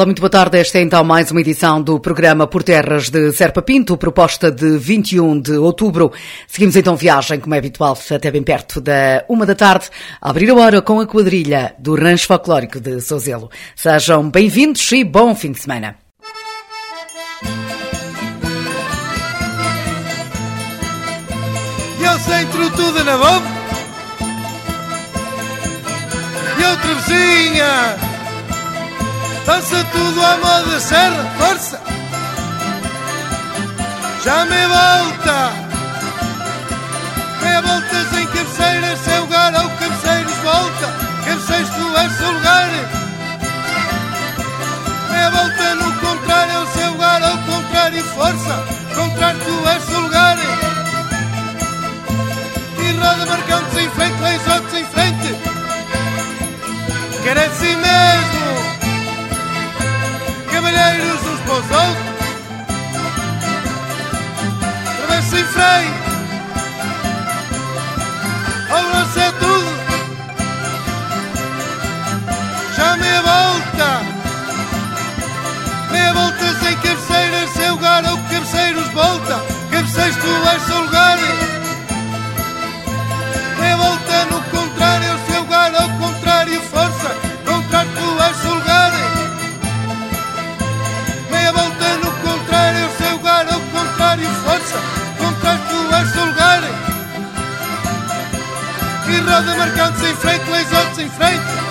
Olá, muito boa tarde. Esta é então mais uma edição do programa Por Terras de Serpa Pinto, proposta de 21 de outubro. Seguimos então viagem, como é habitual, até bem perto da uma da tarde, a abrir a hora com a quadrilha do Rancho Folclórico de Sozelo. Sejam bem-vindos e bom fim de semana. Eu centro tudo na boca E outra vizinha Dança tudo à moda serra, força Já me volta. Meia voltas em cabeceiras Seu lugar ao cabeceiros volta Cabeceiros tu és seu lugar Meia volta no contrário seu lugar ao contrário Força, contrário tu és seu lugar E roda marcando-se em frente Leis outros em frente Quer assim mesmo cavalheiros uns para os outros. Travessa em frente, ao lance é tudo. Já meia volta, meia volta sem cabeceiras, sem lugar ou cabeceiros volta. Cabeceiros tu és seu lugar. Roda marcando-se em frente, leis outros em frente.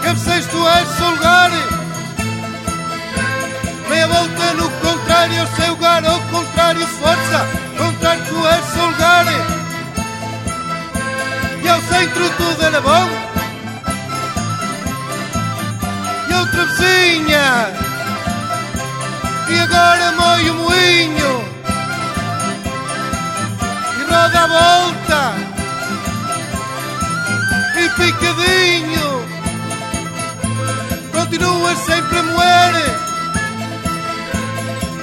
Volta. Cabeceiros tu és seu lugar. Meia volta no contrário, seu lugar ao contrário, força. Contrário tu és seu lugar e ao centro tudo era bom. E outra vizinha, e agora moe o moinho, e roda a volta, e picadinho, continua sempre a moer,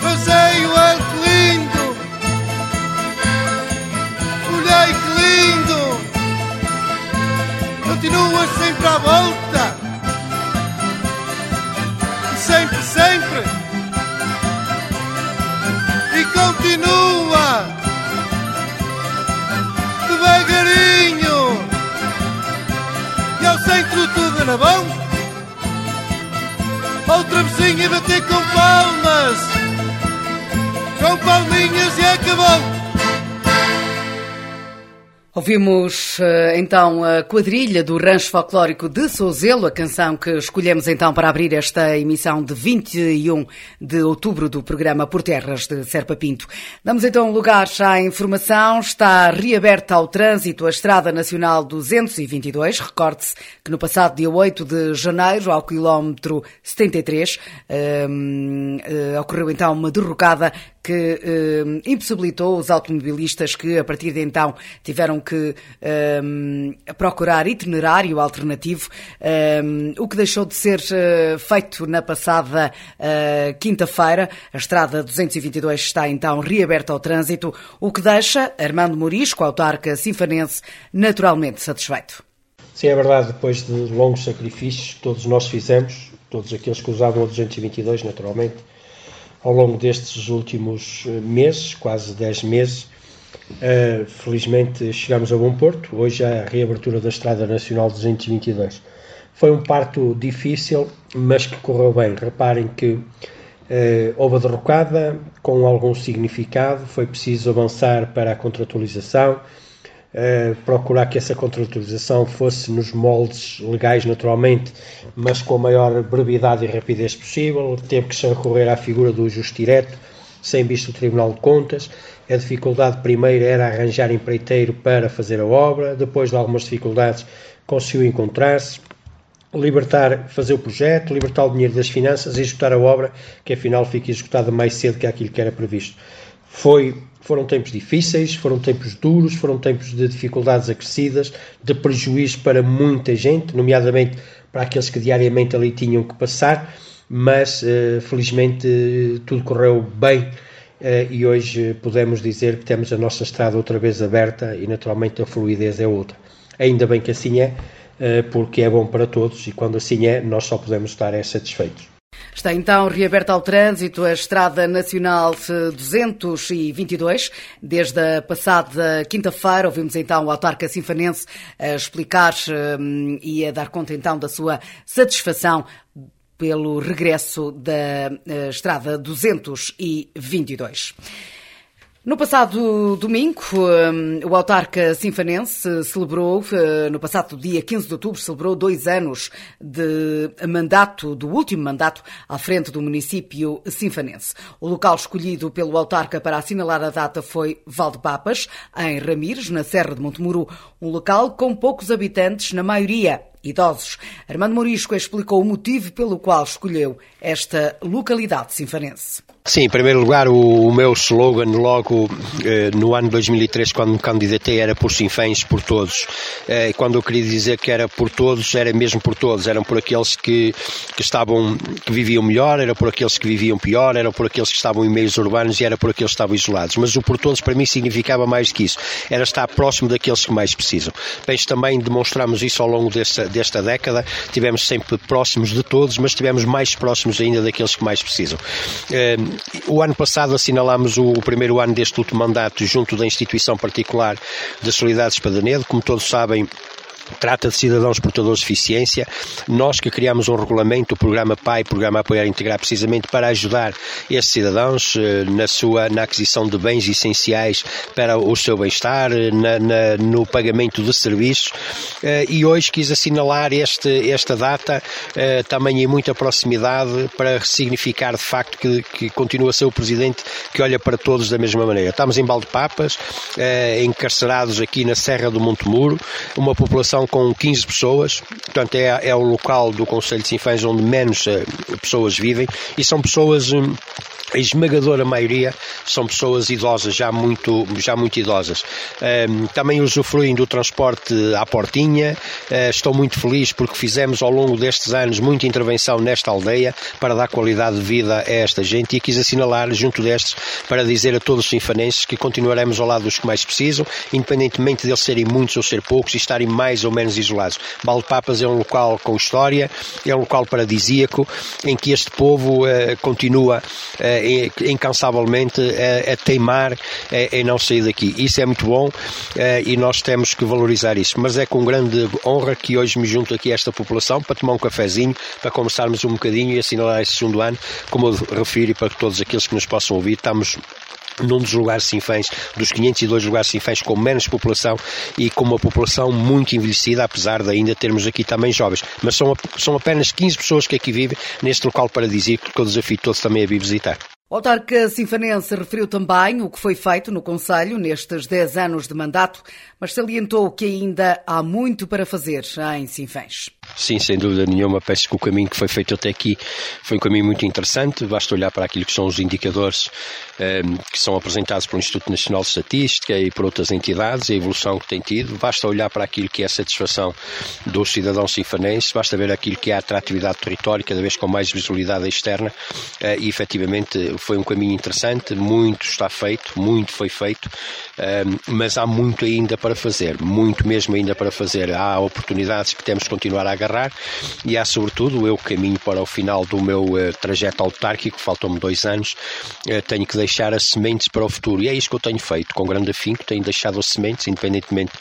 fazei o alto lindo, olhei que lindo continua sempre à volta. Sempre, sempre. E continua devagarinho. E ao centro tudo na bom. Outra vizinha bater com palmas. Com palminhas e acabou. Ouvimos então a quadrilha do Rancho Folclórico de Souzelo, a canção que escolhemos então para abrir esta emissão de 21 de outubro do programa Por Terras de Serpa Pinto. Damos então lugar à informação. Está reaberta ao trânsito a Estrada Nacional 222. Recorde-se que no passado dia 8 de janeiro, ao quilómetro 73, um, uh, ocorreu então uma derrocada que eh, impossibilitou os automobilistas que, a partir de então, tiveram que eh, procurar itinerário alternativo, eh, o que deixou de ser eh, feito na passada eh, quinta-feira. A estrada 222 está então reaberta ao trânsito, o que deixa Armando Morisco, autarca sinfanense, naturalmente satisfeito. Sim, é verdade, depois de longos sacrifícios que todos nós fizemos, todos aqueles que usavam o 222, naturalmente, ao longo destes últimos eh, meses, quase 10 meses, uh, felizmente chegamos a Bom Porto. Hoje é a reabertura da Estrada Nacional 222. Foi um parto difícil, mas que correu bem. Reparem que uh, houve a derrocada com algum significado, foi preciso avançar para a contratualização eh, procurar que essa contratualização fosse nos moldes legais naturalmente, mas com a maior brevidade e rapidez possível. Teve que se recorrer à figura do juiz direto, sem visto o Tribunal de Contas. A dificuldade primeira era arranjar empreiteiro para fazer a obra, depois de algumas dificuldades conseguiu encontrar-se, libertar, fazer o projeto, libertar o dinheiro das finanças e executar a obra, que afinal fica executada mais cedo que aquilo que era previsto. Foi foram tempos difíceis, foram tempos duros, foram tempos de dificuldades acrescidas, de prejuízo para muita gente, nomeadamente para aqueles que diariamente ali tinham que passar, mas uh, felizmente tudo correu bem uh, e hoje podemos dizer que temos a nossa estrada outra vez aberta e naturalmente a fluidez é outra. Ainda bem que assim é, uh, porque é bom para todos e quando assim é, nós só podemos estar satisfeitos. Está então reaberta ao trânsito a Estrada Nacional 222. Desde a passada quinta-feira, ouvimos então o autarca sinfanense a explicar e a dar conta então da sua satisfação pelo regresso da eh, Estrada 222. No passado domingo, hum, o autarca sinfanense celebrou, eh, no passado dia 15 de outubro, celebrou dois anos de mandato, do último mandato à frente do município sinfanense. O local escolhido pelo autarca para assinalar a data foi Valdepapas, em Ramires, na Serra de Montemuro, um local com poucos habitantes, na maioria idosos. Armando Morisco explicou o motivo pelo qual escolheu esta localidade sinfanense. Sim, em primeiro lugar, o, o meu slogan logo eh, no ano 2003, quando me candidatei, era por Sinfãs, por todos. Eh, quando eu queria dizer que era por todos, era mesmo por todos. Eram por aqueles que, que estavam, que viviam melhor, era por aqueles que viviam pior, era por aqueles que estavam em meios urbanos e era por aqueles que estavam isolados. Mas o por todos, para mim, significava mais que isso. Era estar próximo daqueles que mais precisam. Penso também demonstramos isso ao longo desta, desta década. Tivemos sempre próximos de todos, mas tivemos mais próximos ainda daqueles que mais precisam. Eh, o ano passado assinalámos o, primeiro ano deste último mandato junto da instituição particular da Solidariedade Espadanedo. Como todos sabem, Trata de cidadãos portadores de deficiência. Nós que criamos um regulamento, o programa PAI, Programa Apoiar e Integrar, precisamente para ajudar esses cidadãos eh, na sua na aquisição de bens essenciais para o seu bem-estar, eh, no pagamento de serviços. Eh, e hoje quis assinalar este, esta data também em muita proximidade para significar de facto que, que continua a ser o Presidente que olha para todos da mesma maneira. Estamos em Baldepapas, encarcerados aqui na Serra do Montemuro, uma população com 15 pessoas, portanto é, é o local do Conselho de Sinfãs onde menos uh, pessoas vivem e são pessoas um, a esmagadora maioria são pessoas idosas, já muito, já muito idosas. Um, também usufruem do transporte à portinha. Uh, estou muito feliz porque fizemos ao longo destes anos muita intervenção nesta aldeia para dar qualidade de vida a esta gente e quis assinalar junto destes para dizer a todos os sinfanenses que continuaremos ao lado dos que mais precisam, independentemente de eles serem muitos ou ser poucos e estarem mais ou menos isolados. Baldepapas é um local com história, é um local paradisíaco em que este povo uh, continua uh, incansavelmente a, a teimar em não sair daqui. Isso é muito bom e nós temos que valorizar isso. Mas é com grande honra que hoje me junto aqui a esta população para tomar um cafezinho, para conversarmos um bocadinho e assinalar este segundo ano, como eu refiro e para todos aqueles que nos possam ouvir, estamos num dos lugares sinfãs, dos 502 lugares sinfãs com menos população e com uma população muito envelhecida, apesar de ainda termos aqui também jovens. Mas são, são apenas 15 pessoas que aqui vivem neste local paradisíaco que eu desafio todos também a vir visitar. O autarca sinfanense referiu também o que foi feito no Conselho nestes 10 anos de mandato, mas salientou que ainda há muito para fazer em Sinfãs. Sim, sem dúvida nenhuma. Penso que o caminho que foi feito até aqui foi um caminho muito interessante. Basta olhar para aquilo que são os indicadores que são apresentados pelo Instituto Nacional de Estatística e por outras entidades, a evolução que tem tido. Basta olhar para aquilo que é a satisfação dos cidadãos sinfanenses, basta ver aquilo que é a atratividade do território, cada vez com mais visibilidade externa. Uh, e efetivamente foi um caminho interessante, muito está feito, muito foi feito, um, mas há muito ainda para fazer, muito mesmo ainda para fazer. Há oportunidades que temos que continuar a agarrar e há, sobretudo, eu caminho para o final do meu uh, trajeto autárquico, faltam-me dois anos, uh, tenho que deixar as sementes para o futuro. E é isso que eu tenho feito, com grande afinco, tenho deixado as sementes, independentemente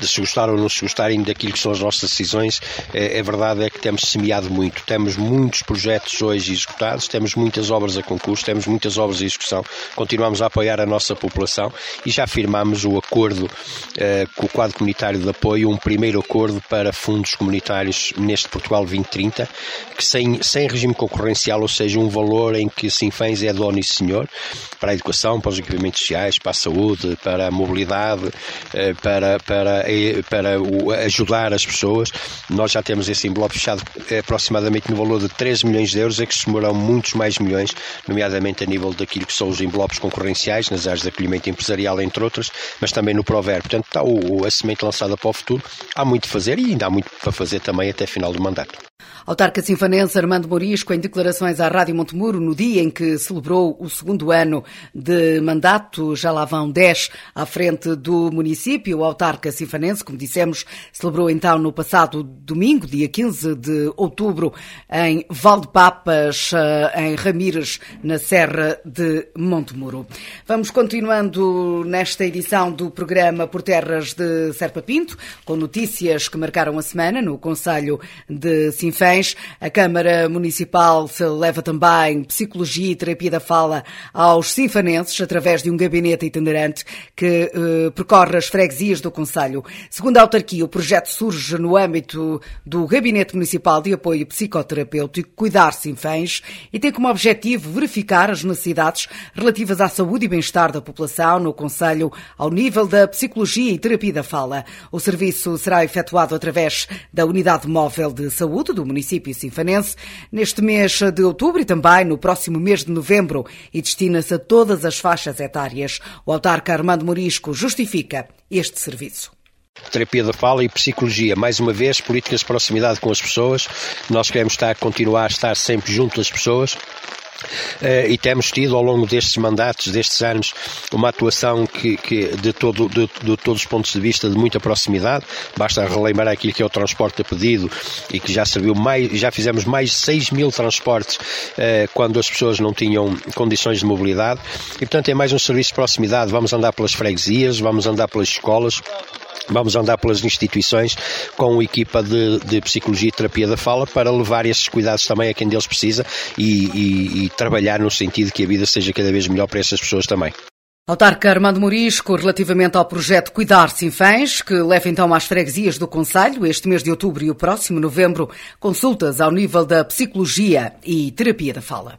de se gostar ou não se gostarem daquilo que são as nossas decisões, é, é verdade é que temos semeado muito. Temos muitos projetos hoje executados, temos muitas obras a concurso, temos muitas obras em execução, continuamos a apoiar a nossa população e já firmamos o acordo eh, com o quadro comunitário de apoio, um primeiro acordo para fundos comunitários neste Portugal 2030, que sem, sem regime concorrencial, ou seja, um valor em que Sinfãs é dono e senhor, para a educação, para os equipamentos sociais, para a saúde, para a mobilidade, eh, para, para para ajudar as pessoas. Nós já temos esse envelope fechado aproximadamente no valor de 13 milhões de euros, é que se somarão muitos mais milhões, nomeadamente a nível daquilo que são os envelopes concorrenciais, nas áreas de acolhimento empresarial, entre outras, mas também no Prover. Portanto, está o, a semente lançada para o futuro. Há muito a fazer e ainda há muito para fazer também até final do mandato. Autarca sinfanense Armando Morisco, em declarações à Rádio Montemuro, no dia em que celebrou o segundo ano de mandato, já lá vão 10 à frente do município. O autarca sinfanense, como dissemos, celebrou então no passado domingo, dia 15 de outubro, em Valdepapas, eh, em Ramires, na Serra de Montemuro. Vamos continuando nesta edição do programa Por Terras de Serpa Pinto, com notícias que marcaram a semana no Conselho de Sinfãs a Câmara Municipal leva também psicologia e terapia da fala aos sinfanenses através de um gabinete itinerante que eh, percorre as freguesias do Conselho. Segundo a autarquia, o projeto surge no âmbito do Gabinete Municipal de Apoio Psicoterapêutico Cuidar Sinfãs e tem como objetivo verificar as necessidades relativas à saúde e bem-estar da população no Conselho ao nível da psicologia e terapia da fala. O serviço será efetuado através da Unidade Móvel de Saúde do município sinfanense neste mês de outubro e também no próximo mês de novembro e destina-se a todas as faixas etárias. O autarca Armando Morisco justifica este serviço terapia da fala e psicologia. Mais uma vez, políticas de proximidade com as pessoas. Nós queremos estar, continuar a estar sempre junto das pessoas. Uh, e temos tido ao longo destes mandatos, destes anos, uma atuação que, que de, todo, de, de, todos os pontos de vista de muita proximidade. Basta relembrar aquilo que é o transporte a pedido e que já serviu mais, já fizemos mais de 6 mil transportes uh, quando as pessoas não tinham condições de mobilidade. E portanto é mais um serviço de proximidade. Vamos andar pelas freguesias, vamos andar pelas escolas. Vamos andar pelas instituições com equipa de, de, psicologia e terapia da fala para levar esses cuidados também a quem deles precisa e, e, e trabalhar no sentido que a vida seja cada vez melhor para essas pessoas também. Autarca Armando Morisco, relativamente ao projeto Cuidar Sinfãs, que leva então às freguesias do Conselho este mês de outubro e o próximo novembro, consultas ao nível da psicologia e terapia da fala.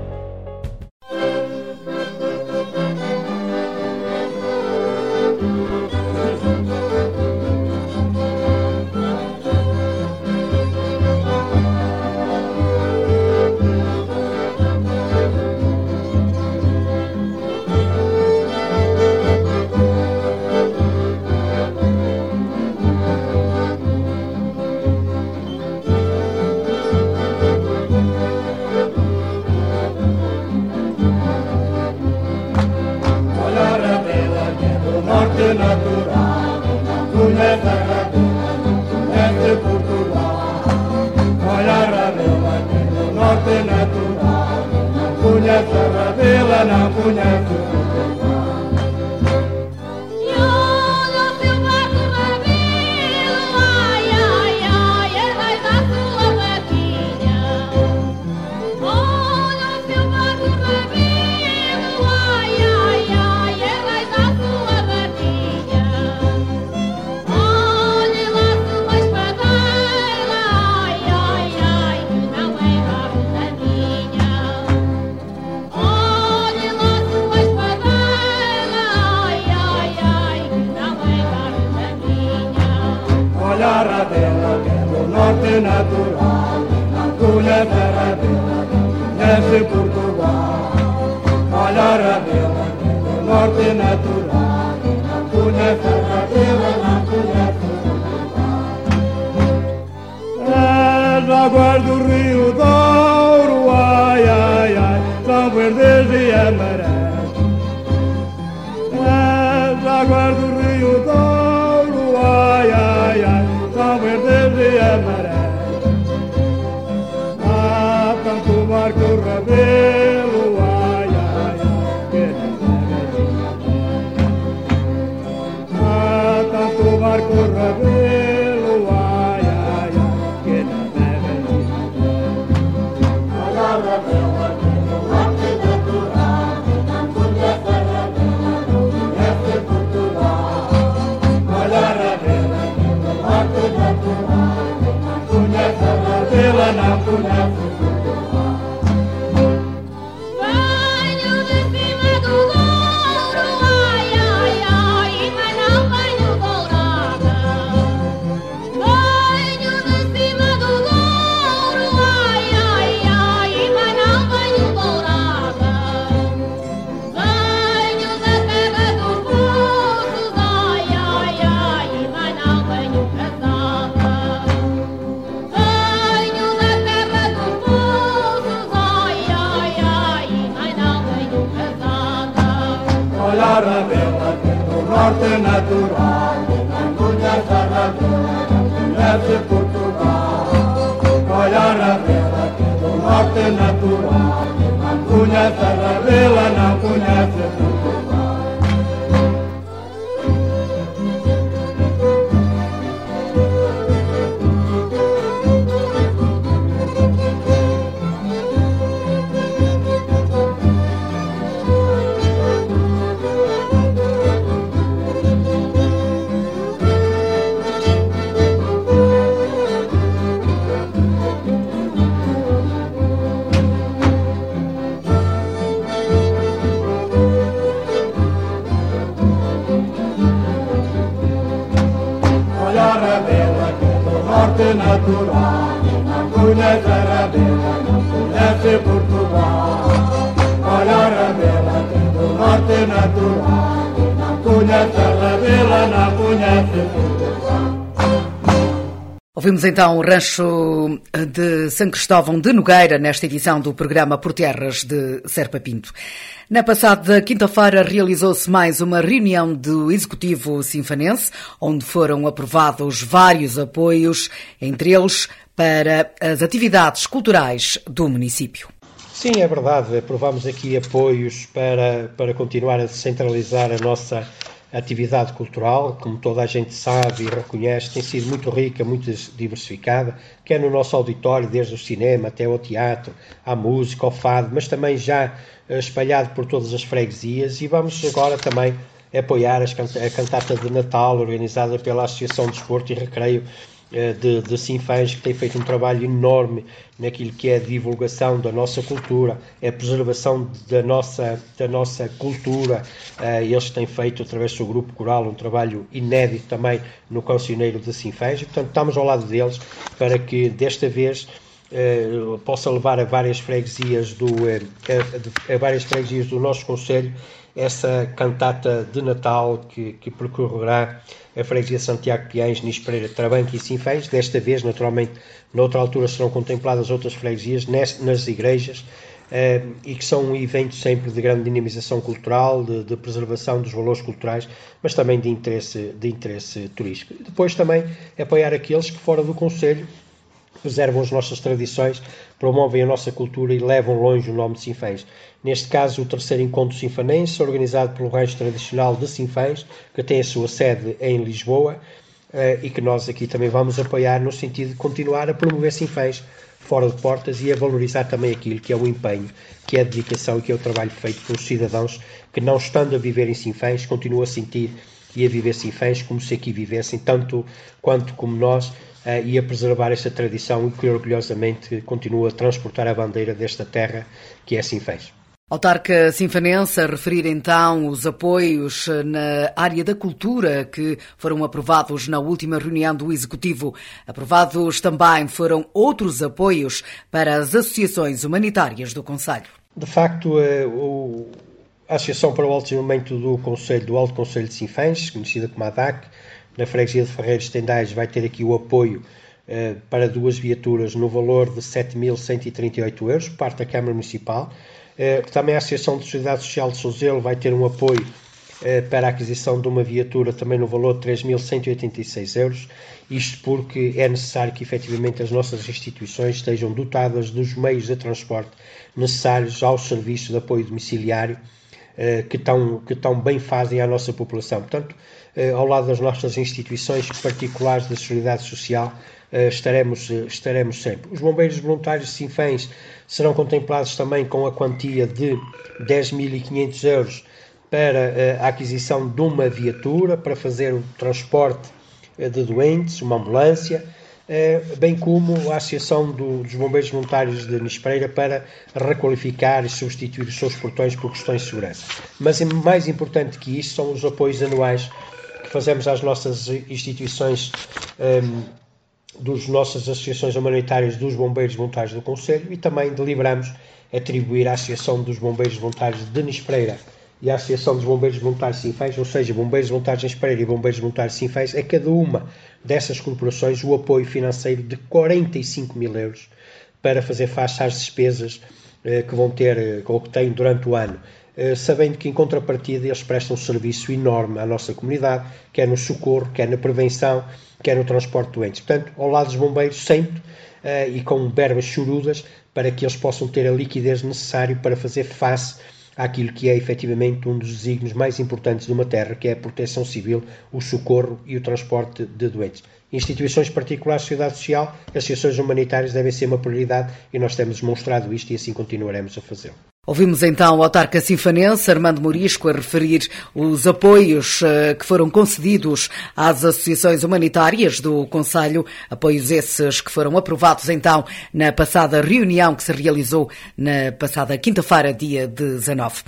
Conhece Portugal. Olha a Rabela, do norte natural. Não conhece a Rabela, não conhece Portugal. És águas do Rio Douro, ai, ai, ai, são verdes e amarelos. na kula kula. Natural, não conhece a Rabela, não conhece Portugal. Olha a Rabela, que do norte natural, Ouvimos então o rancho de São Cristóvão de Nogueira nesta edição do programa Por Terras de Serpa Pinto. Na passada quinta-feira realizou-se mais uma reunião do Executivo Sinfanense, onde foram aprovados vários apoios, entre eles para as atividades culturais do município. Sim, é verdade. Aprovámos aqui apoios para, para continuar a descentralizar a nossa atividade cultural, como toda a gente sabe e reconhece, tem sido muito rica, muito diversificada, quer no nosso auditório, desde o cinema até ao teatro, à música, ao fado, mas também já eh, espalhado por todas as freguesias e vamos agora também apoiar a cantata de Natal organizada pela Associação de Desporto e Recreio de, de Sinfãs, que tem feito um trabalho enorme naquilo que é a divulgação da nossa cultura, a preservação da nossa, da nossa cultura. Eh, eles têm feito, através do seu grupo coral, um trabalho inédito também no Conselheiro de Sinfãs, e portanto estamos ao lado deles para que desta vez Uh, possa levar a várias freguesias do a, a, várias freguesias do nosso conselho essa cantata de Natal que, que percorrerá a freguesia Santiago Piães, Nis Pereira, e Sinfãs. Desta vez, naturalmente, noutra altura serão contempladas outras freguesias nas, nas igrejas uh, e que são um evento sempre de grande dinamização cultural, de, de, preservação dos valores culturais, mas também de interesse, de interesse turístico. Depois também apoiar aqueles que fora do Conselho preservam as nossas tradições, promovem a nossa cultura e levam longe o nome de Sinfãs. Neste caso, o terceiro encontro sinfanense, organizado pelo rancho tradicional de Sinfãs, que tem a sua sede em Lisboa, eh, e que nós aqui também vamos apoiar no sentido de continuar a promover Sinfãs fora de portas e a valorizar também aquilo que é o empenho, que é a dedicação e que é o trabalho feito pelos cidadãos que, não estando a viver em Sinfãs, continuam a sentir e a viver Sinfãs como se aqui vivessem, tanto quanto como nós, uh, e a preservar esta tradição e que orgulhosamente continua a transportar a bandeira desta terra que é assim fez. Autarca Sinfanense a referir então os apoios na área da cultura que foram aprovados na última reunião do Executivo. Aprovados também foram outros apoios para as associações humanitárias do Conselho. De facto, eh, a Associação para o Alto Desenvolvimento do Conselho, do Alto Conselho de Sinfãs, conhecida como ADAC, na freguesia de Ferreiros Tendais, vai ter aqui o apoio eh, para duas viaturas no valor de 7.138 euros, parte da Câmara Municipal. Eh, também a Associação de Sociedade Social de Souzelo vai ter um apoio eh, para a aquisição de uma viatura também no valor de 3.186 euros, isto porque é necessário que efetivamente as nossas instituições estejam dotadas dos meios de transporte necessários ao serviço de apoio domiciliário que tão, que tão bem fazem à nossa população. Portanto, ao lado das nossas instituições particulares da Solidariedade Social, estaremos, estaremos sempre. Os bombeiros voluntários de Sinfãs serão contemplados também com a quantia de 10.500 euros para eh, a aquisição de uma viatura para fazer o transporte eh, de doentes, uma ambulância, eh, bem como a Associação dos Bombeiros Voluntários de Nispeira para requalificar e substituir os seus portões por questões de segurança. Mas mais importante que isso são os apoios anuais fazemos às nossas instituições das nossas associações humanitárias dos Bombeiros Voluntários do Conselho e também deliberamos atribuir à Associação dos Bombeiros Voluntários de Nispeira e à Associação dos Bombeiros Voluntários Sinfãs, ou seja, Bombeiros Voluntários de e Bombeiros Voluntários Sinfãs, a cada uma dessas corporações o apoio financeiro de 45 mil euros para fazer face às despesas eh, que vão ter, eh, ou que têm durante o ano. Eh, sabendo que, em contrapartida, eles prestam um serviço enorme à nossa comunidade, quer no socorro, quer na prevenção, quer no transporte de doentes. Portanto, ao lado dos bombeiros, sempre uh, e com verbas chorudas, para que eles possam ter a liquidez necessária para fazer face àquilo que é efetivamente um dos desígnios mais importantes de uma terra, que é a proteção civil, o socorro e o transporte de doentes. Instituições particulares, sociedade social, associações humanitárias devem ser uma prioridade e nós temos demonstrado isto e assim continuaremos a fazê-lo. Ouvimos então o autarca sinfanense Armando Morisco a referir os apoios uh, que foram concedidos às associações humanitárias do Conselho, apoios esses que foram aprovados então na passada reunião que se realizou na passada quinta-feira, dia 19.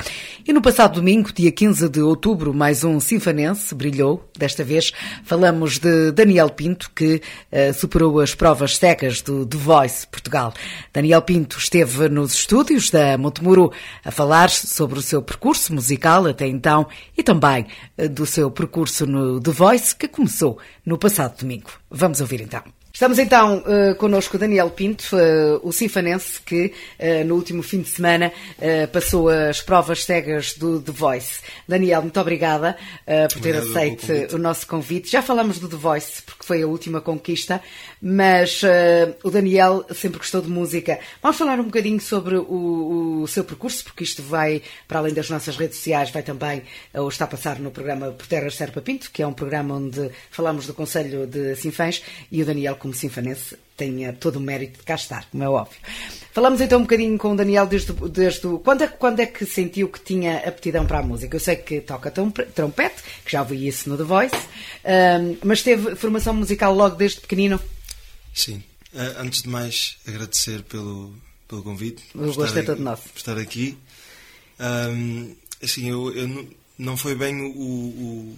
E no passado domingo, dia 15 de outubro, mais um sinfanense brilhou. Desta vez falamos de Daniel Pinto, que uh, superou as provas cegas do The Voice Portugal. Daniel Pinto esteve nos estúdios da Montemuro a falar sobre o seu percurso musical até então e também eh, do seu percurso no The Voice, que começou no passado domingo. Vamos ouvir então. Estamos então uh, connosco Daniel Pinto, uh, o sinfanense que uh, no último fim de semana uh, passou as provas cegas do The Voice. Daniel, muito obrigada por ter aceito o nosso convite. Já falamos do The Voice porque foi a última conquista, mas o Daniel sempre gostou de música. Vamos falar um bocadinho sobre o, o, seu percurso, porque isto vai, para além das nossas redes sociais, vai também, ou está a passar no programa Por Terras Serpa Pinto, que é um programa onde falamos do Conselho de Sinfãs, e o Daniel como sinfanense tenha todo o mérito de cá estar, como é óbvio. Falamos então um bocadinho com o Daniel desde, desde o, quando, é, quando é que sentiu que tinha aptidão para a música? Eu sei que toca trompete, que já ouvi isso no The Voice, um, mas teve formação musical logo desde pequenino? Sim. Uh, antes de mais, agradecer pelo, pelo convite. O gosto é todo nosso. Por estar aqui. Um, assim, eu, eu não, não foi bem o, o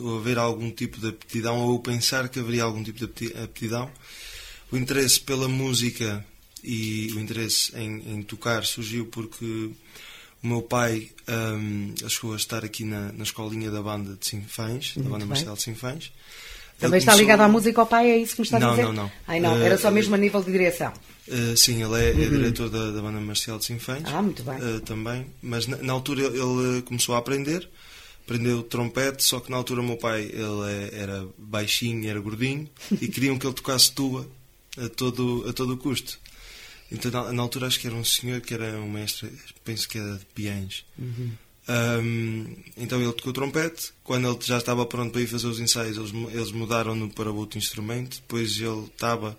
ou haver algum tipo de aptidão ou pensar que haveria algum tipo de aptidão. O interesse pela música e o interesse em, em tocar surgiu porque o meu pai um, chegou a estar aqui na, na escolinha da banda de Sinfãs, da banda Marcial de Sinfãs. Também está ligado à música ao pai, é isso que me está não, a dizer? Não, não, Ai, não, era só mesmo a nível de direção. Uh, sim, ele é, é uhum. é diretor da, da, banda Marcial de Sinfãs. Ah, muito bem. Uh, também, mas na, na altura ele, ele começou a aprender aprendeu trompete, só que na altura o meu pai ele é, era baixinho, era gordinho e queriam que ele tocasse tuba a todo, a todo o custo. Então na, na, altura acho que era um senhor que era um mestre, penso que era de piães. Uhum. Um, então ele tocou trompete. Quando ele já estava pronto para ir fazer os ensaios, eles, eles mudaram-no para outro instrumento. Depois ele estava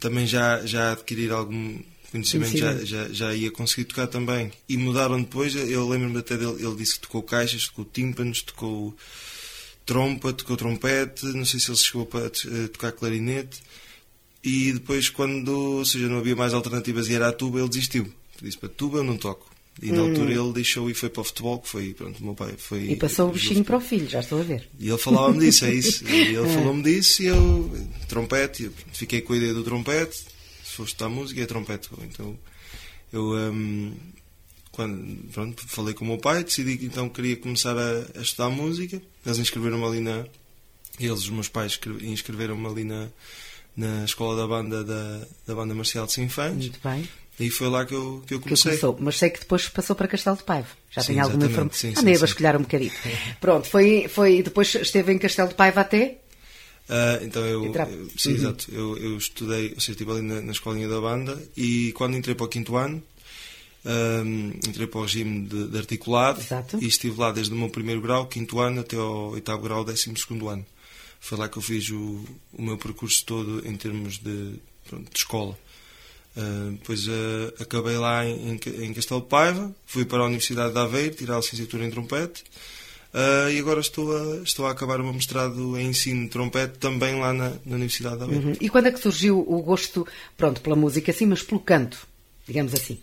também já, já a adquirir algum conhecimento já, já, já, ia conseguir tocar também. E mudaram depois, eu lembro-me até dele, ele disse que tocou caixas, tocou tímpanos, tocou trompa, tocou trompete, não sei se ele chegou para tocar clarinete. E depois, quando ou seja, não havia mais alternativas e era a tuba, ele desistiu. Disse para tuba eu não toco. E na altura ele deixou e foi para o futebol, que foi, pronto, meu pai foi... E passou o bichinho para o filho, já estou a ver. E ele falava-me disso, é isso. E ele falou-me disso e eu, trompete, eu fiquei com a ideia do trompete, se fosse estudar música é trompete. Então eu, hum, quando, pronto, falei com o meu pai, decidi que então queria começar a, a estudar música. Eles inscreveram-me ali na... Eles, os meus pais, inscreveram-me ali na, na escola da banda da, da banda marcial de Sinfãs. Muito bem. E foi lá que eu, que eu comecei. Que começou. Mas sei que depois passou para Castelo de Paiva. Já Sim, tem alguma informação. Andei a vasculhar um bocadinho. Pronto, foi, foi, depois esteve em Castelo de Paiva até? Ah, então eu, eu- sim, Uhum. exato. Eu, eu estudei, ou seja, estive ali na, na escolinha da banda e quando entrei para o quinto ano, ahm, entrei para o regime de, de articulado Exato. e estive lá desde o meu primeiro grau, quinto ano, até ao oitavo grau, décimo segundo ano. Foi lá que eu fiz o, o meu percurso todo em termos de, pronto, de escola. Ah, depois ah, acabei lá em, em Ca- em Castelo Paiva, fui para a Universidade de Aveiro tirar a licenciatura em trompete ah, e agora estou a, estou a acabar o meu mestrado em ensino de trompete também lá na, na Universidade de Aveiro. Uhum. E quando é que surgiu o gosto, pronto, pela música, sim, mas pelo canto, digamos assim?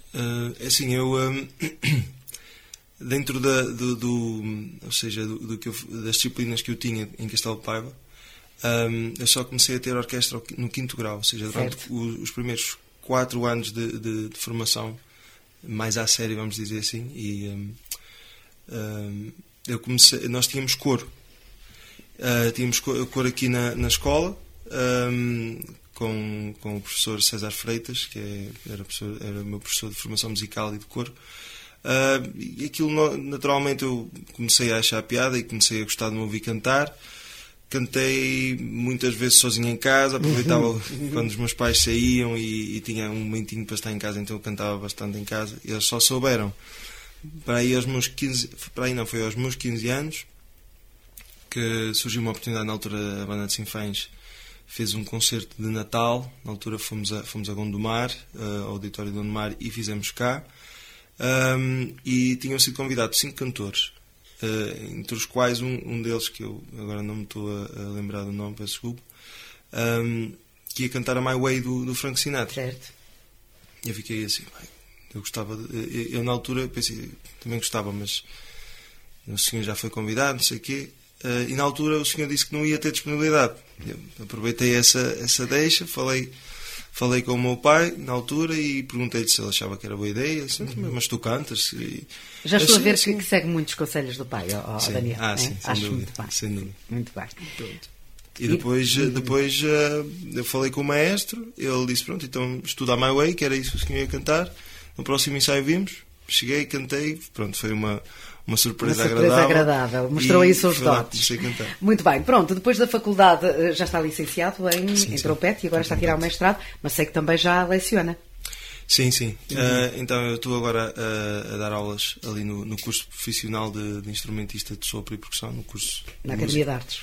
É assim, eu hum, dentro da, do, do- ou seja, do, do que eu- das disciplinas que eu tinha em Castelo Paiva, hum, eu só comecei a ter orquestra no quinto grau, ou seja, durante o- os primeiros quatro anos de, de- de formação, mais à série, vamos dizer assim, e hum, eu comecei, nós tínhamos coro. Ah, tínhamos co- coro aqui na, na escola, hum, com, com o professor César Freitas, que é- era, professor, era meu professor de formação musical e de coro. Ah, e aquilo, naturalmente, eu comecei a achar piada e comecei a gostar de me ouvir cantar. Cantei muitas vezes sozinho em casa, aproveitava quando os meus pais saíam e, e tinha um momentinho para estar em casa, então eu cantava bastante em casa. E eles só souberam, para aí aos meus 15, para aí não, foi aos meus 15 anos, que surgiu uma oportunidade na altura a banda de Sinfãs fez um concerto de Natal. Na altura fomos a, fomos a Gondomar eh, ao auditório de Gondomar e fizemos cá. Ahm, e tinham sido convidados cinco cantores eh, entre os quais um, um deles que eu agora não me estou a, a lembrar do nome, peço desculpa ahm, que ia cantar a My Way do, do Frank Sinatra Certo. e eu fiquei assim, "Bem, eu gostava, de, eu, eu na altura pensei, também gostava, mas o senhor já foi convidado, não sei o quê, eh, e na altura o senhor disse que não ia ter disponibilidade. Eu aproveitei essa, essa deixa, falei, falei com o meu pai na altura e perguntei-lhe se ele achava que era boa ideia, Ele disse, mas tu cantas. E, Já estou eu, a ver "Sim, que, segue muitos conselhos do pai, ó, sim." Daniel. Ah, né? sim, sem Acho dúvida, muito bem. sem dúvida. Muito bem. E depois, depois eh, eu falei com o maestro, ele disse: Pronto, então estuda a My Way, que era isso que senhor ia cantar. No próximo ensaio vimos, cheguei, cantei, pronto, foi uma, uma surpresa, Uma surpresa agradável. agradável. Mostrou aí seus dotes. Muito bem, pronto, depois da faculdade eh, já está licenciado em, Sim, em trompete e agora está a tirar o mestrado, mas sei que também já leciona. Sim, sim. Uhum. Eh, então eu estou agora a, a dar aulas ali no, no curso profissional de, de instrumentista de sopro e percussão, no curso. Na de Academia música. de Artes.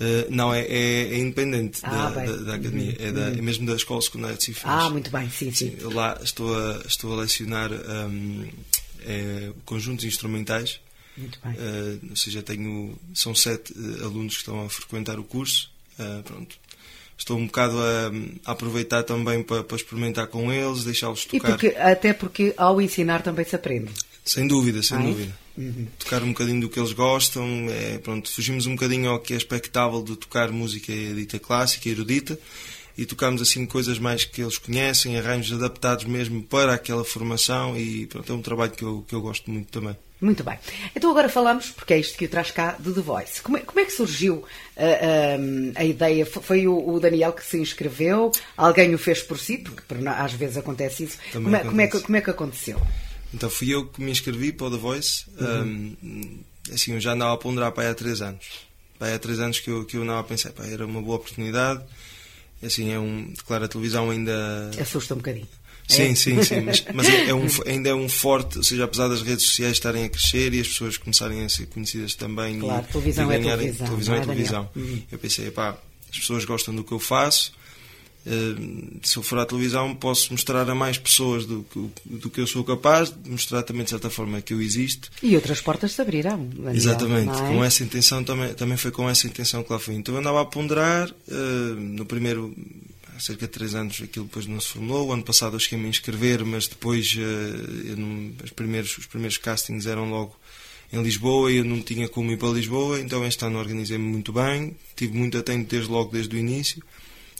Eh, não, é, é, é independente Ah, da, da, da academia, é, da, é mesmo da Escola Secundária de Sinfãs. Ah, muito bem, sim, sim. Sim, lá estou a, estou a lecionar hum, é, conjuntos instrumentais, Muito bem. eh, ou seja, tenho, são sete eh, alunos que estão a frequentar o curso. eh, pronto. Estou um bocado a, a aproveitar também para, para experimentar com eles, deixá-los E tocar. porque, até porque ao ensinar também se aprende. Sem dúvida, sem Ah, é? dúvida. Tocar um bocadinho do que eles gostam, é, pronto, fugimos um bocadinho ao que é expectável de tocar música dita clássica, erudita, e tocamos assim coisas mais que eles conhecem, arranjos adaptados mesmo para aquela formação, e pronto, é um trabalho que eu, que eu gosto muito também. Muito bem. Então agora falamos, porque é isto que o traz cá, do The Voice. Como é, como é que surgiu ah, ah, a ideia? Foi o, o Daniel que se inscreveu? Alguém o fez por si? Porque por- às vezes acontece isso. Como é, como, é que, acontece. como é que aconteceu? Então fui eu que me inscrevi para o The Voice. Hum, assim, eu já andava a ponderar para aí há três anos. Para aí há três anos que eu, que eu andava a pensar, pá, era uma boa oportunidade. Assim, é um, claro, a televisão ainda Assusta um bocadinho. Sim, É? sim, sim. Mas, mas é um, ainda é um forte, ou seja, apesar das redes sociais estarem a crescer e as pessoas começarem a ser conhecidas também Claro, e, televisão e é ganharem televisão, televisão não é é, televisão. Uhum. Eu pensei, pá, as pessoas gostam do que eu faço. Eh, Se eu for à televisão, posso mostrar a mais pessoas do, que- do que eu sou capaz, mostrar também de certa forma que eu existo. E outras portas se abrirão. Daniel, Exatamente, é? com essa intenção também, também foi com essa intenção que lá fui. Então eu andava a ponderar, eh, no primeiro, há cerca de 3 anos aquilo depois não se formulou. O ano passado eu cheguei-me a inscrever, mas depois uh, não, os, primeiros, os primeiros castings eram logo em Lisboa e eu não tinha como ir para Lisboa, então este ano organizei-me muito bem, tive muito atento desde logo desde o início.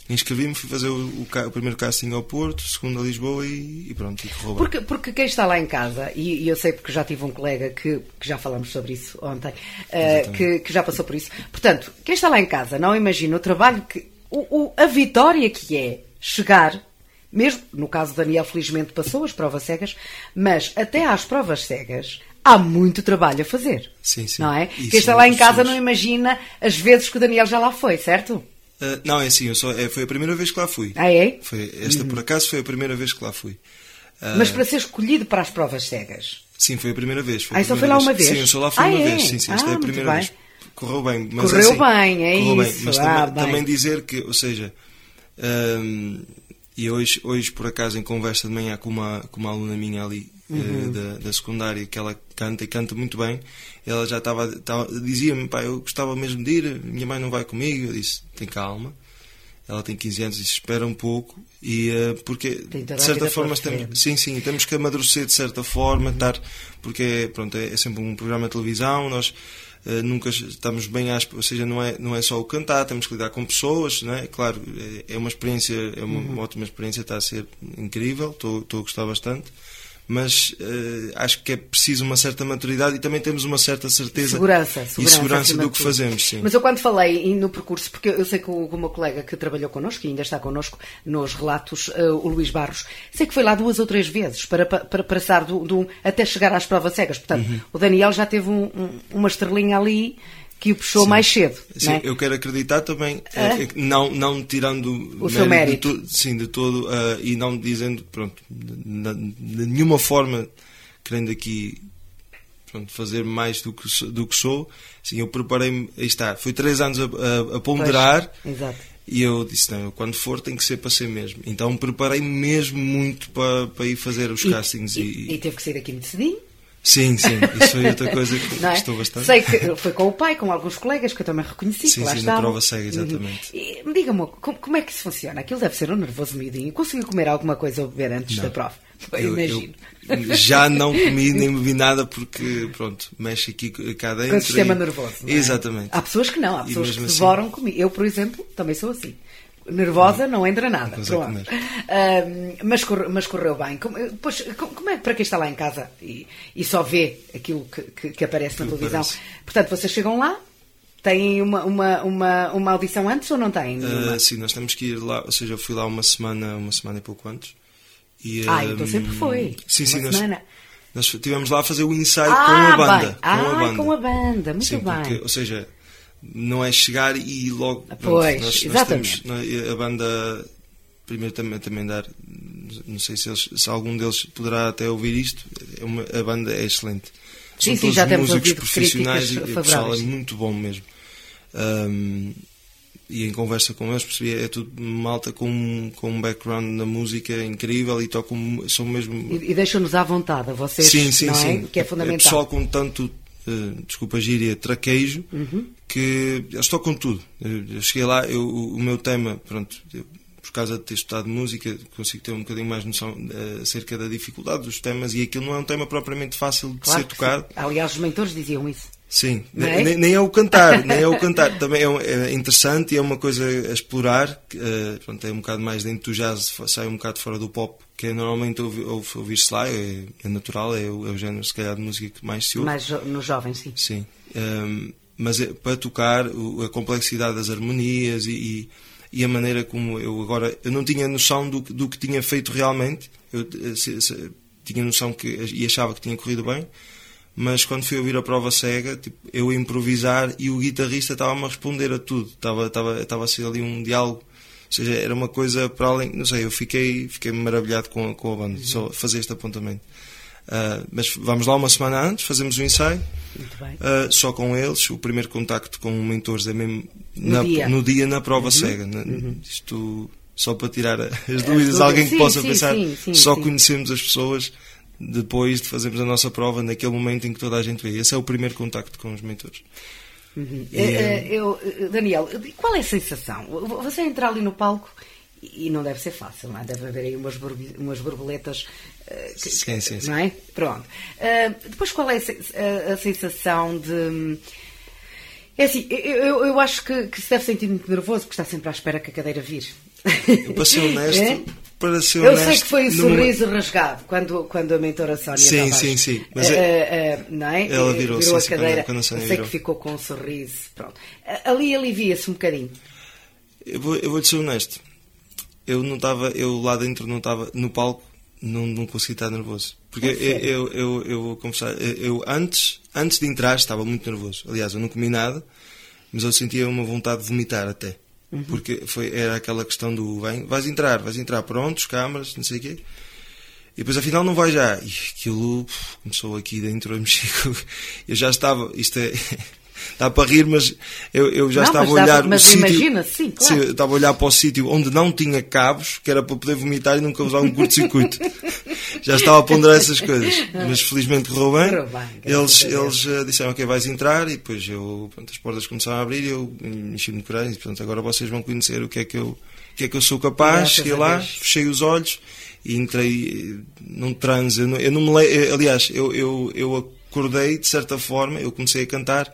Inscrevi-me, fui fazer o, o, o, primeiro casting ao Porto, o segundo a Lisboa e, e pronto, e correu porque, porque quem está lá em casa, e, e, eu sei porque já tive um colega que, que já falamos sobre isso ontem, uh, que, que já passou por isso. Portanto, quem está lá em casa não imagina o trabalho que. O, a vitória que é chegar mesmo no caso do Daniel, felizmente passou as provas cegas, mas até às provas cegas há muito trabalho a fazer. Sim, sim. Não é? Quem está lá em casa não imagina as vezes que o Daniel já lá foi, certo? Uh, não, é assim, eu só, é, foi a primeira vez que lá fui. Ah, é? Foi, esta, uhum. por acaso, foi a primeira vez que lá fui. Uh, Mas para ser escolhido para as provas cegas? Sim, foi a primeira vez. Foi ah, só foi lá uma vez? Sim, eu só lá fui ah, uma é? vez. Sim, sim, esta ah, é a primeira vez. Correu bem. Mas correu assim, bem, é correu isso. Bem. Mas ah, também, também, dizer que, ou seja, um, e hoje, hoje, por acaso, em conversa de manhã com uma, com uma aluna minha ali eh, uhum. da, da secundária, que ela canta e canta muito bem, ela já estava, dizia-me, pá, eu gostava mesmo de ir, minha mãe não vai comigo. Eu disse, tem calma ela tem 15 anos e espera um pouco e uh, porque de certa forma temos, sim sim temos que amadurecer de certa forma uhum. estar porque pronto é, é, sempre um programa de televisão nós uh, nunca estamos bem às, ou seja não é não é só o cantar temos que lidar com pessoas não é claro é, é uma experiência é uma, uhum. uma, ótima experiência está a ser incrível estou, estou a gostar bastante mas uh, acho que é preciso uma certa maturidade e também temos uma certa certeza segurança, segurança e segurança do que fazemos. Sim. Mas eu quando falei no percurso, porque eu sei que o, o meu colega que trabalhou connosco e ainda está connosco nos relatos, uh, o Luís Barros, sei que foi lá duas ou três vezes para, para, para passar do, do, até chegar às provas cegas. Portanto, uhum. o Daniel já teve um, um, uma estrelinha ali que o puxou sim. mais cedo. Sim, é? eu quero acreditar também, ah. não, não tirando o seu mérito, de, sim, de todo, uh, e não dizendo, pronto, de, de, nenhuma forma querendo aqui pronto, fazer mais do que, do que sou. Sim, eu preparei-me, aí está, foi três anos a, a, a ponderar. Pois, exato. E eu disse, não, eu, quando for tem que ser para ser mesmo. Então preparei-me mesmo muito para, para ir fazer os e, castings. E, e, e, teve que ser aqui muito cedinho? Sim, sim, isso foi outra coisa que é? estou bastante. Sei que foi com o pai, com alguns colegas que eu também reconheci. Sim, sim, estavam. na prova cega, exatamente. Uhum. Diga-me, como, como, é que isso funciona? Aquilo deve ser um nervoso miudinho. Conseguiu comer alguma coisa ou beber antes não. da prova? Eu, eu imagino. Eu já não comi nem bebi nada porque, pronto, mexe aqui cá dentro. Com o sistema e... nervoso. É? Exatamente. Há pessoas que não, há pessoas que assim... devoram comida. Eu, por exemplo, também sou assim nervosa não, não entra nada. Uh, mas, correu, mas correu bem. Como, pois, como é para quem está lá em casa e, e só vê aquilo que, que, que aparece na televisão? Parece. Portanto, vocês chegam lá, têm uma, uma, uma, uma audição antes ou não têm? Uh, sim, nós temos que ir lá, ou seja, eu fui lá uma semana, uma semana e pouco antes. E, ah, então sempre foi. Sim, sim, uma nós, semana. nós estivemos lá a fazer o ensaio ah, com a banda. Bem. Ah, com a banda. com a banda, muito sim, bem. Porque, ou seja, não é chegar e logo. Pronto, pois, nós, exatamente. Nós temos, a banda, primeiro também, também dar, não sei se, eles, se algum deles poderá até ouvir isto, é uma, a banda é excelente. Sim, São sim, todos já temos músicos profissionais e o pessoal é muito bom mesmo. Um, e em conversa com eles percebi é tudo malta com, com um background na música incrível e tocam, são mesmo. E, e deixam-nos à vontade a vocês, sim, sim, não é? sim. Que é fundamental. É pessoal com tanto desculpa a gíria, traquejo, uhum. que eles tocam tudo. Eu, eu cheguei lá, eu, o, o meu tema, pronto, eu, por causa de ter estudado música, consigo ter um bocadinho mais noção uh, acerca da dificuldade dos temas e aquilo não é um tema propriamente fácil de claro ser tocado. Sim. Aliás, os mentores diziam isso. Sim, é? nem, nem, é o cantar, nem é o cantar. Também é, é interessante e é uma coisa a explorar. Uh, pronto, é um bocado mais dentro do jazz, sai um bocado fora do pop, que é normalmente ouvir-se lá, é, é, natural, é o, é o, género, se calhar, de música que mais se ouve. Mais no jovem, sim. Sim. Um, ehm, mas é, para tocar, a complexidade das harmonias e, e, e, a maneira como eu agora. Eu não tinha noção do, do que tinha feito realmente. Eu eh, se, se, tinha noção que, e achava que tinha corrido bem mas quando fui ouvir a prova cega, tipo, eu a improvisar e o guitarrista estava-me a responder a tudo. Estava, estava, estava a ser ali um diálogo. Ou seja, era uma coisa para além. Não sei, eu fiquei, fiquei maravilhado com, com a banda, só fazer este apontamento. Uh, mas vamos lá uma semana antes, fazemos o um ensaio, uh, só com eles. O primeiro contacto com mentores é mesmo no, na, dia. no dia na prova uhum. cega. Uhum. Isto só para tirar as dúvidas, alguém que sim, possa sim, pensar, sim, só conhecemos as pessoas depois de fazermos a nossa prova, naquele momento em que toda a gente vê. Esse é o primeiro contacto com os mentores. Uhum. E, eu, Daniel, qual é a sensação? Você entra ali no palco E não deve ser fácil, não é? Deve haver aí umas, umas borboletas. que- Sim, sim, sim. Não é? Pronto. Ah, depois, qual é a, se- a- a sensação de. É assim, eu, eu- eu acho que, que se deve sentir muito nervoso porque está sempre à espera que a cadeira vire. Eu, para ser honesto, É? Para ser Eu honesto, sei que foi o no sorriso rasgado quando, quando a mentora Sónia Sim, sim, sim, mas eh, é- eh, eh, não é? Ela virou, virou a quando- cadeira. quando a Sónia eu sei virou. que ficou com um sorriso. Pronto. Ali alivia-se um bocadinho. Eu vou, eu vou-lhe ser honesto. Eu não estava, eu lá dentro não estava, no palco, não, não consegui estar nervoso. Porque É eu, eu, eu, eu vou confessar, eu, eu antes, antes de entrar estava muito nervoso. Aliás, eu não comi nada, mas eu sentia uma vontade de vomitar até. Uhum. Porque foi, era aquela questão do vem, vais entrar, vais entrar, prontos, câmaras, não sei o quê. E depois afinal não vai já. E aquilo começou aqui dentro a mexer. Eu já estava, isto é. Dá para rir, mas eu, eu já Não, estava a dá- olhar mas sítio. imagina, sim, claro. eu estava a olhar para o sítio onde não tinha cabos, que era para poder vomitar e não causar um curto-circuito. Já estava a ponderar essas coisas. Mas felizmente correu bem. Correu bem, eles eles eh, disseram, ok, vais entrar. E depois eu, pronto, as portas começaram a abrir e eu enchi-me de coragem. E, portanto, agora vocês vão conhecer o que é que eu, o que é que eu sou capaz. Cheguei lá, fechei os olhos e entrei eh, num transe. Eu não, eu não me le... eh, Aliás, eu, eu, eu acordei de certa forma, eu comecei a cantar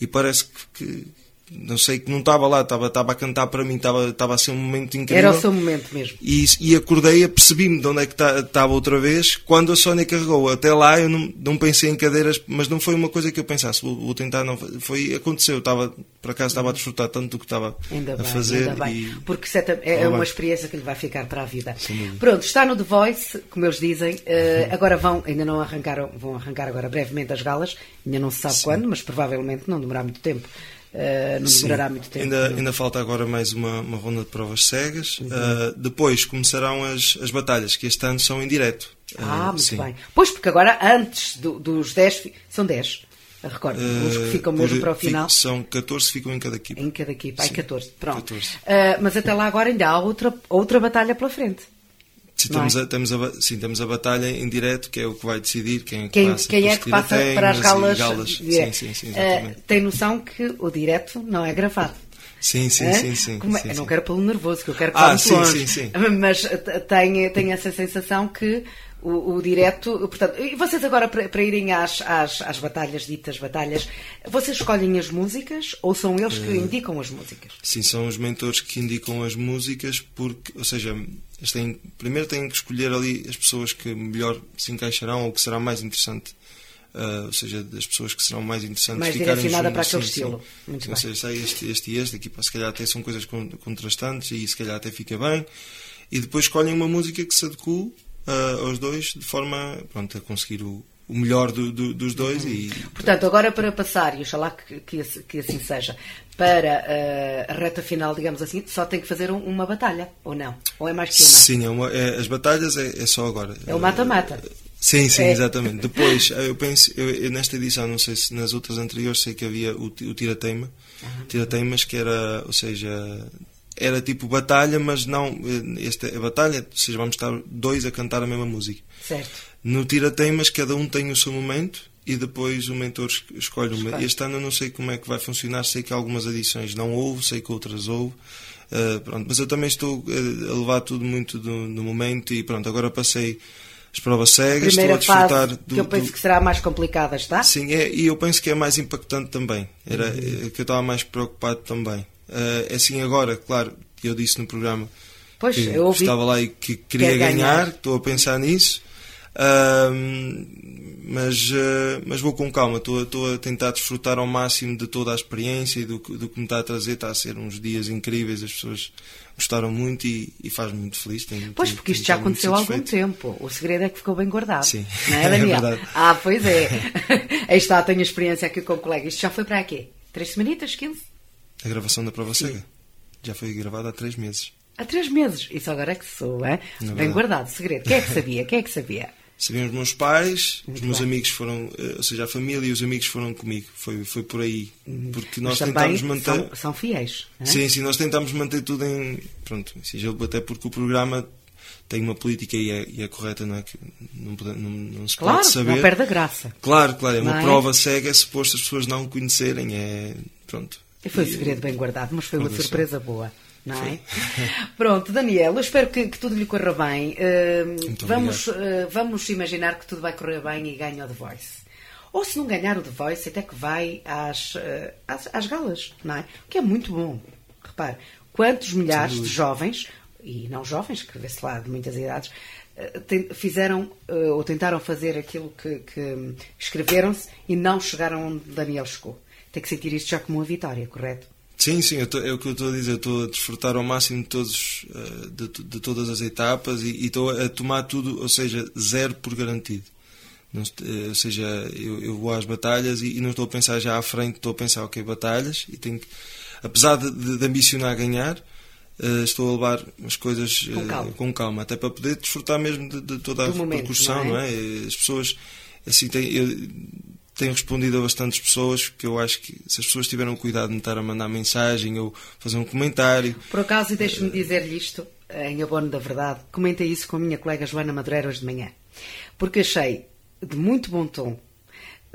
e parece que, não sei que não estava lá, estava, estava a cantar para mim, estava, estava a ser um momento incrível. Era o seu momento mesmo. E, e acordei, apercebi-me de onde é que ta- estava outra vez quando a Sónia carregou. Até lá eu não, não pensei em cadeiras, mas não foi uma coisa que eu pensasse, vou, vou tentar, não. Foi, aconteceu, estava, por acaso estava a desfrutar tanto do que estava Ainda a bem, fazer. ainda bem. e- Porque isso é, tam- é Ainda uma bem. experiência que lhe vai ficar para a vida. Pronto, está no The Voice, como eles dizem. eh, Uhum. agora vão, ainda não arrancaram, vão arrancar agora brevemente as galas. Ainda não se sabe quando, mas provavelmente não demorará muito tempo. Eh, não Sim. demorará muito tempo. Ainda, ainda falta agora mais uma, uma ronda de provas cegas. Uhum. Uh, depois começarão as, as batalhas, que este ano são em direto. Ah, Uh, muito sim. bem. Pois, porque agora, antes do- dos 10, fi- são 10. Recordo, os que Uh, ficam mesmo para o fico- final. São 14 ficam em cada equipe. Em cada equipa. Ai, Sim, 14. Pronto. 14. Ah, mas até lá agora ainda há outra, outra batalha pela frente. Sim, Não é? temos, a, temos, a, sim, temos a batalha em direto, que é o que vai decidir quem é que Quem, passa. quem é que passa para as galas? e direto? Sim, sim, sim, exatamente. tem noção que o direto não é gravado. sim, sim, Hã? sim, sim, Como é- sim, eu não sim. quero pô-lo nervoso, que eu quero que Ah, vá muito sim, longe. sim, sim. Mas eh, tem, tem essa sensação que o, o direto. Portanto, e vocês agora, para, para irem às, às, às batalhas, ditas batalhas, vocês escolhem as músicas ou são eles Eh, que indicam as músicas? Sim, são os mentores que indicam as músicas, porque, ou seja, eles têm, primeiro têm que escolher ali as pessoas que melhor se encaixarão ou que será mais interessante. ah, ou seja, das pessoas que serão mais interessantes Mais ficarem juntas, para aquele sim, estilo. sim. Muito ou bem. seja, sai este, este e este, aqui se calhar até são coisas con- contrastantes e se calhar até fica bem. E depois escolhem uma música que se adequa ah, aos dois de forma pronto, a conseguir o, o melhor do- do- dos dois e Portanto, agora para passar, e oxalá que, que, que assim seja, para eh, a reta final, digamos assim, só tem que fazer um- uma batalha, ou não? Ou é mais que uma? Sim, é uma- é- as batalhas é, é só agora. É o mata-mata. Sim, sim, É. exatamente. Depois, eh, eu penso, eu, eu nesta edição, não sei se nas outras anteriores, sei que havia o, o tira-teima, tira-teimas que era, ou seja, era tipo batalha, mas não, eh, esta é batalha, ou seja, vamos estar dois a cantar a mesma música. Certo. No tira-teimas, cada um tem o seu momento e depois o mentor es- escolhe uma. Este ano eu não sei como é que vai funcionar, sei que algumas edições não houve, sei que outras houve. Uh, pronto, mas eu também estou uh, a levar tudo muito do, no momento e pronto, agora passei as provas cegas, Primeira estou a desfrutar fase, do, que eu penso do- que será mais complicada, está? Sim, é, e eu penso que é mais impactante também. Era Uhum. é, que eu estava mais preocupado também. Uh, é assim agora, claro, eu disse no programa Pois, que eu ouvi. estava lá e que queria Quer ganhar. ganhar, estou a pensar nisso. Ahm, mas, ah, mas vou com calma, estou, a- estou a tentar desfrutar ao máximo de toda a experiência e do, que- do que me está a trazer. Está a ser uns dias incríveis, as pessoas gostaram muito e, e faz-me muito feliz. Tenho, Pois, porque isto já aconteceu há algum tempo. O segredo é que ficou bem guardado. Sim. Não é, É Daniel? verdade. ah, pois é. Aí está, tenho experiência aqui com o colega. Isto já foi para quê? Três semanitas? 15? A gravação da prova cega já foi gravada há três meses. Há três meses. Isso agora é que sou, é? É Bem verdade. guardado, segredo. Quem é que sabia? Quem é que sabia? Sabiam os meus pais, Muito os meus bem. amigos foram, eh, ou seja, a família e os amigos foram comigo. Foi, foi por aí. Porque nós Uhum. Mas também tentámos manter. são, são fiéis. é? Sim, sim, nós tentámos manter tudo em. Pronto, sigilo, até porque o programa tem uma política e é, e é correta, não é? Que não, pode- não, não se Claro, pode saber. não perde a graça. Claro, claro, é uma Não é? prova cega, é suposto as pessoas não conhecerem, é. Pronto. E foi um segredo bem guardado, mas foi uma surpresa boa. não é? Pronto, Daniel, eu espero que, que tudo lhe corra bem. Uh, vamos, uh, vamos imaginar que tudo vai correr bem e ganha o The Voice. Ou se não ganhar o The Voice, até que vai às, uh, às, às galas, não é? O que é muito bom. Repare, quantos milhares de jovens, e não jovens, que vê-se lá de muitas idades, ten- fizeram uh, ou tentaram fazer aquilo que, que escreveram-se e não chegaram onde Daniel chegou. Tem que sentir isto já como uma vitória, correto? Sim, sim, eu tô- é o que eu estou a dizer. Estou a desfrutar ao máximo de, todos, eh, de, de todas as etapas e estou a tomar tudo, ou seja, zero por garantido. Não eh, ou seja, eu, eu vou às batalhas e, e não estou a pensar já à frente, estou a pensar, ok, batalhas e tenho que, apesar de, de- ambicionar ganhar, eh, estou a levar as coisas Com calma. com calma, até para poder desfrutar mesmo de, de toda a Do momento, repercussão, não não é? é? As pessoas, assim, têm, eu tenho respondido a bastantes pessoas que eu acho que se as pessoas tiveram cuidado de me estar a mandar mensagem ou fazer um comentário, Por acaso, e deixe-me dizer-lhe isto, em abono da verdade, comentei isso com a minha colega Joana Madureira hoje de manhã. Porque achei de muito bom tom,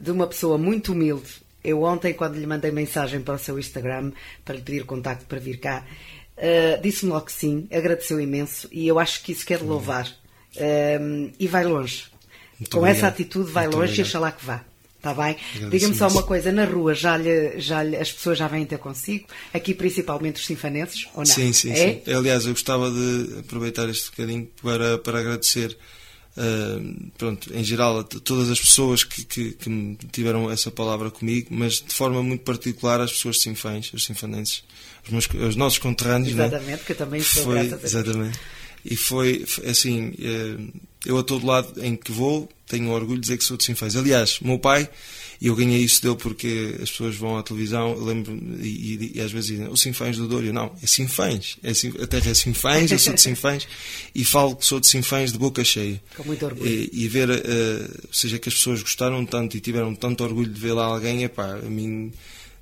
de uma pessoa muito humilde. Eu ontem, quando lhe mandei mensagem para o seu Instagram, para lhe pedir contacto para vir cá, eh, disse-me logo que sim, agradeceu imenso e eu acho que isso quer louvar. Eh, e vai longe. Muito com obrigado. essa atitude vai Muito longe e obrigado. oxalá que vá. Está bem? Diga-me só uma coisa, na rua já lhe, já lhe- as pessoas já vêm ter consigo, aqui principalmente os sinfanenses, ou não? Sim, sim, é? sim. Aliás, eu gostava de aproveitar este bocadinho para, para agradecer, ah, pronto, em geral, a todas as pessoas que, que, que tiveram essa palavra comigo, mas de forma muito particular às pessoas Sinfãs, os sinfanenses, os, meus, os nossos conterrâneos, não é? Exatamente, que eu também sou, foi, graças a. Exatamente. E foi, assim, eh, eu a todo lado em que vou tenho orgulho de dizer que sou de Sinfãs. Aliás, meu pai, e eu ganhei isso dele porque as pessoas vão à televisão, eu lembro e, e, e às vezes dizem, o Sinfãs do Douro, Eu, não, é Sinfãs, é, a terra é Sinfãs, eu sou de Sinfãs e falo que sou de Sinfãs de boca cheia. Com muito orgulho. E, e ver, eh, ou seja, que as pessoas gostaram tanto e tiveram tanto orgulho de ver lá alguém, epá, a mim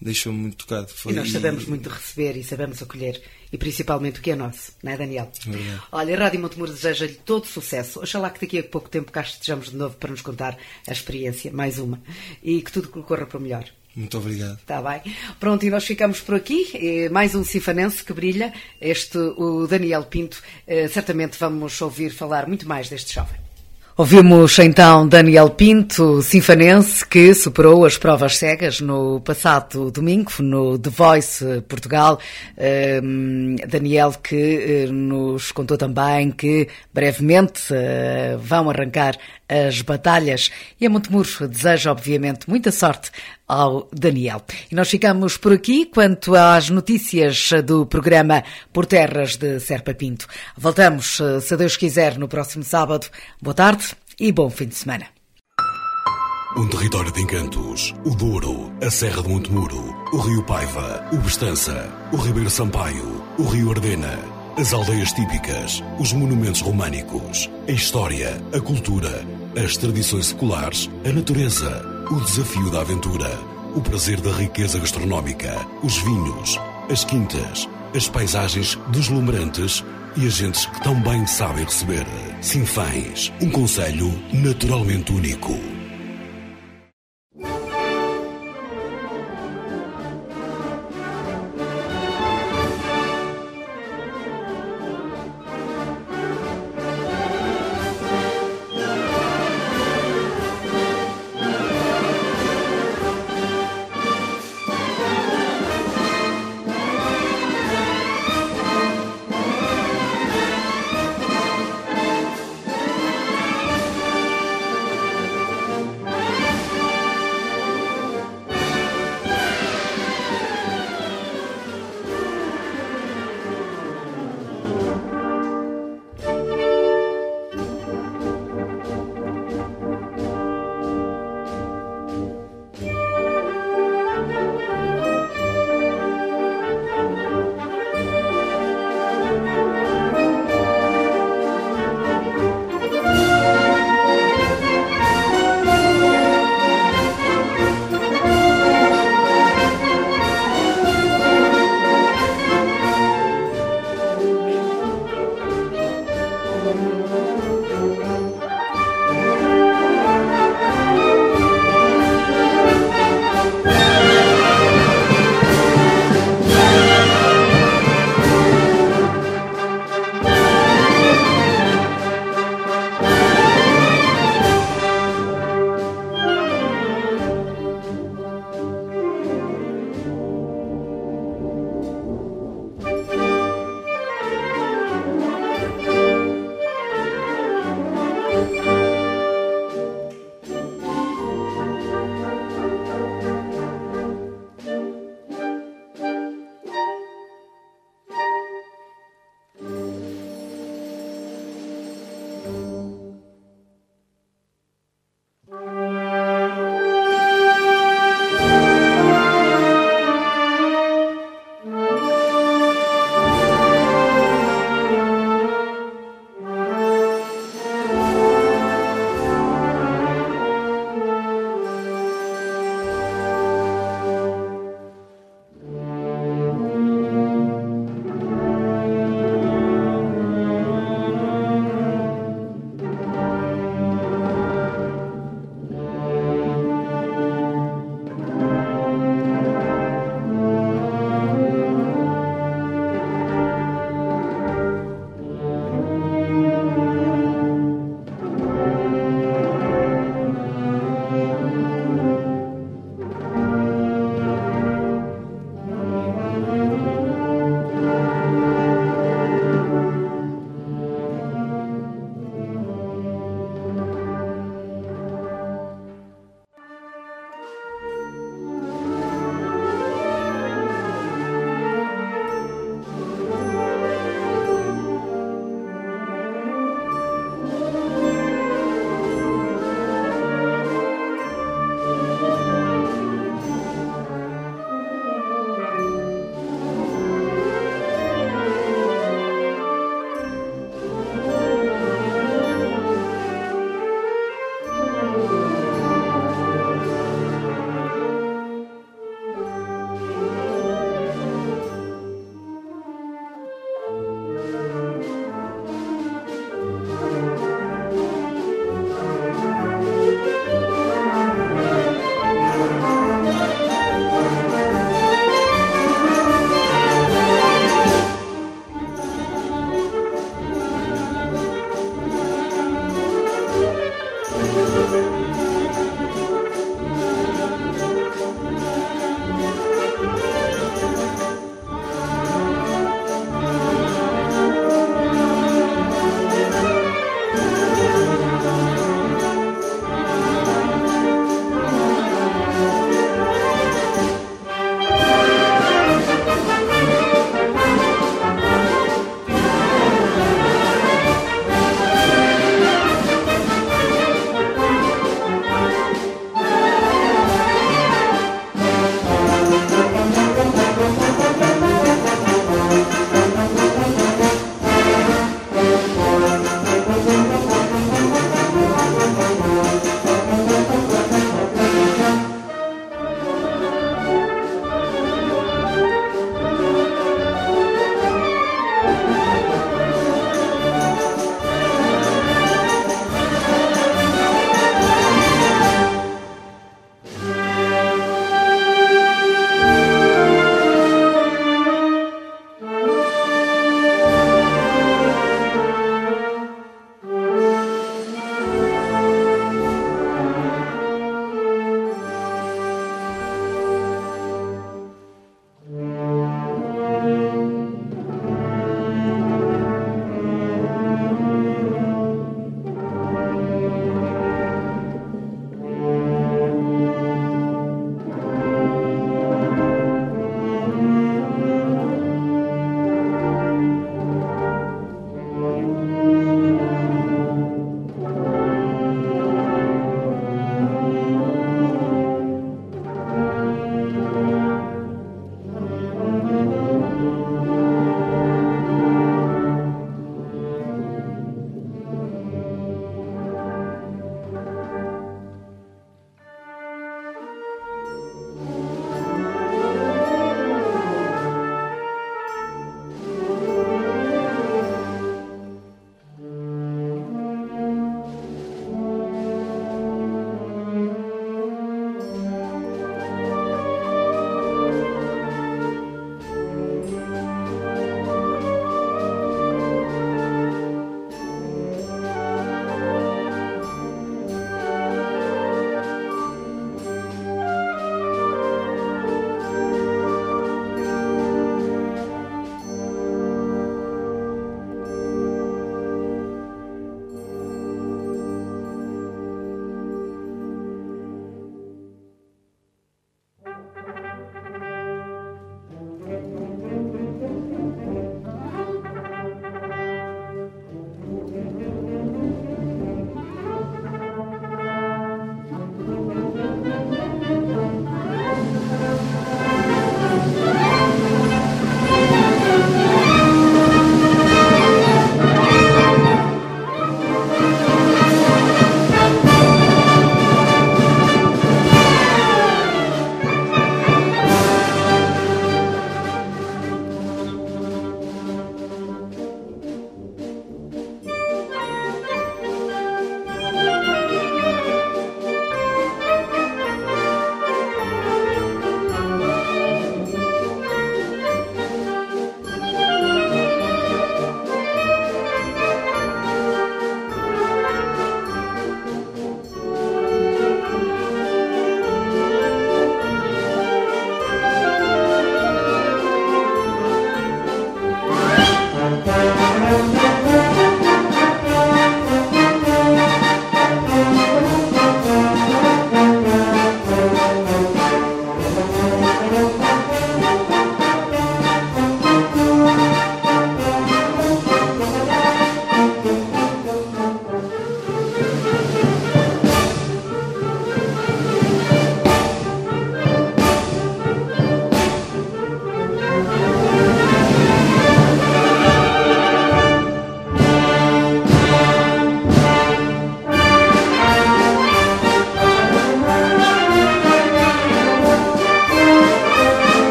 deixou-me muito tocado. Foi- E nós sabemos muito receber e sabemos acolher, e principalmente o que é nosso, não é, Daniel? Verdade. Olha, a Rádio Montemuro deseja-lhe todo sucesso. Oxalá que daqui a pouco tempo cá estejamos de novo para nos contar a experiência, mais uma, e que tudo corra para o melhor. Muito obrigado. Está bem. Pronto, e nós ficamos por aqui. Mais um sinfanense que brilha, este, o Daniel Pinto. Eh, Certamente vamos ouvir falar muito mais deste jovem. Ouvimos então Daniel Pinto, sinfanense, que superou as provas cegas no passado domingo no The Voice Portugal. Ehm, Daniel que eh, nos contou também que brevemente eh, vão arrancar as batalhas e a Montemuro deseja obviamente muita sorte ao Daniel. E nós ficamos por aqui quanto às notícias do programa Por Terras de Serpa Pinto. Voltamos, eh, se Deus quiser, no próximo sábado. Boa tarde e bom fim de semana. Um território de encantos. O Douro, a Serra de Montemuro, o Rio Paiva, o Bestança, o Ribeiro Sampaio, o Rio Ardena, as aldeias típicas, os monumentos românicos, a história, a cultura, as tradições seculares, a natureza, o desafio da aventura, o prazer da riqueza gastronómica, os vinhos, as quintas, as paisagens deslumbrantes e as gentes que tão bem sabem receber. Sinfãs, um conselho naturalmente único.